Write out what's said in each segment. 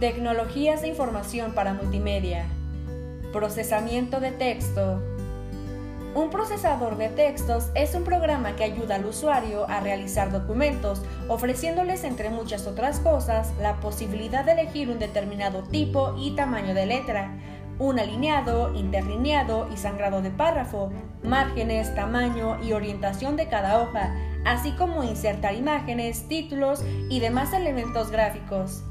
Tecnologías de información para multimedia. Procesamiento de texto. Un procesador de textos es un programa que ayuda al usuario a realizar documentos, ofreciéndoles entre muchas otras cosas la posibilidad de elegir un determinado tipo y tamaño de letra, un alineado, interlineado y sangrado de párrafo, márgenes, tamaño y orientación de cada hoja, así como insertar imágenes, títulos y demás elementos gráficos.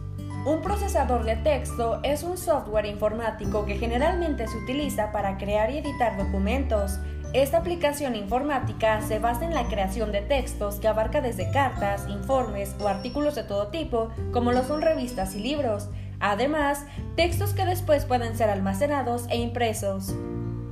Un procesador de texto es un software informático que generalmente se utiliza para crear y editar documentos. Esta aplicación informática se basa en la creación de textos que abarca desde cartas, informes o artículos de todo tipo, como lo son revistas y libros. Además, textos que después pueden ser almacenados e impresos.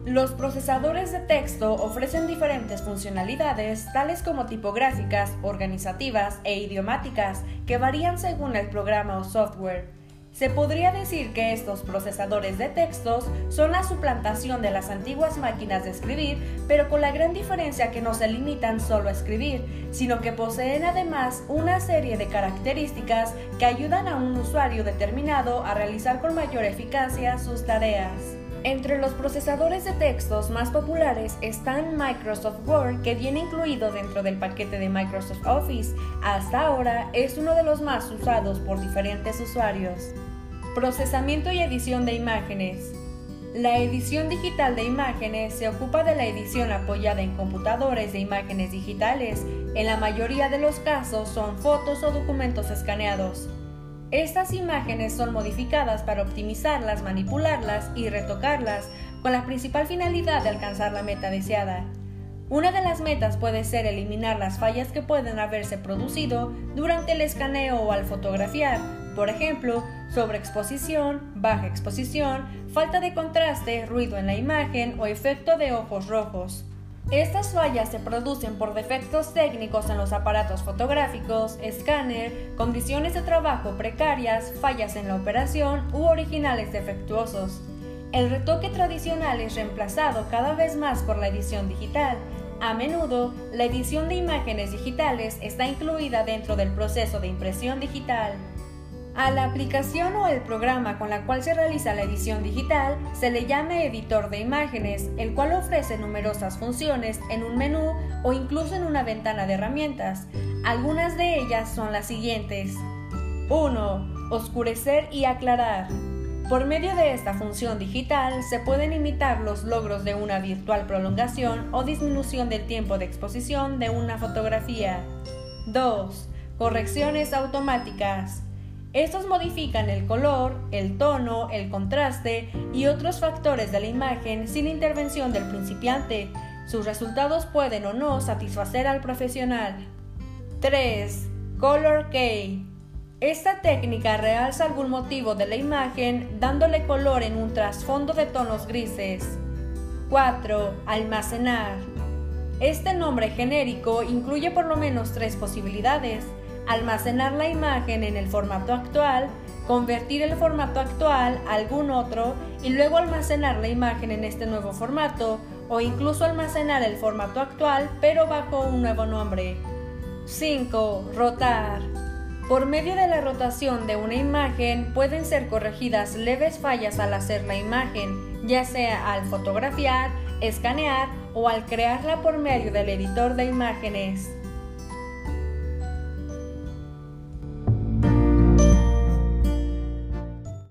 Los procesadores de texto ofrecen diferentes funcionalidades, tales como tipográficas, organizativas e idiomáticas, que varían según el programa o software. Se podría decir que estos procesadores de textos son la suplantación de las antiguas máquinas de escribir, pero con la gran diferencia que no se limitan solo a escribir, sino que poseen además una serie de características que ayudan a un usuario determinado a realizar con mayor eficacia sus tareas. Entre los procesadores de textos más populares están Microsoft Word, que viene incluido dentro del paquete de Microsoft Office. Hasta ahora es uno de los más usados por diferentes usuarios. Procesamiento y edición de imágenes. La edición digital de imágenes se ocupa de la edición apoyada en computadores de imágenes digitales. En la mayoría de los casos son fotos o documentos escaneados. Estas imágenes son modificadas para optimizarlas, manipularlas y retocarlas con la principal finalidad de alcanzar la meta deseada. Una de las metas puede ser eliminar las fallas que pueden haberse producido durante el escaneo o al fotografiar, por ejemplo, sobreexposición, baja exposición, falta de contraste, ruido en la imagen o efecto de ojos rojos. Estas fallas se producen por defectos técnicos en los aparatos fotográficos, escáner, condiciones de trabajo precarias, fallas en la operación u originales defectuosos. El retoque tradicional es reemplazado cada vez más por la edición digital. A menudo, la edición de imágenes digitales está incluida dentro del proceso de impresión digital. A la aplicación o el programa con la cual se realiza la edición digital se le llama editor de imágenes, el cual ofrece numerosas funciones en un menú o incluso en una ventana de herramientas. Algunas de ellas son las siguientes. 1. Oscurecer y aclarar. Por medio de esta función digital se pueden imitar los logros de una virtual prolongación o disminución del tiempo de exposición de una fotografía. 2. Correcciones automáticas. Estos modifican el color, el tono, el contraste y otros factores de la imagen sin intervención del principiante. Sus resultados pueden o no satisfacer al profesional. 3. Color Key. Esta técnica realza algún motivo de la imagen dándole color en un trasfondo de tonos grises. 4. Almacenar. Este nombre genérico incluye por lo menos tres posibilidades almacenar la imagen en el formato actual, convertir el formato actual a algún otro y luego almacenar la imagen en este nuevo formato o incluso almacenar el formato actual pero bajo un nuevo nombre. 5. Rotar. Por medio de la rotación de una imagen pueden ser corregidas leves fallas al hacer la imagen, ya sea al fotografiar, escanear o al crearla por medio del editor de imágenes.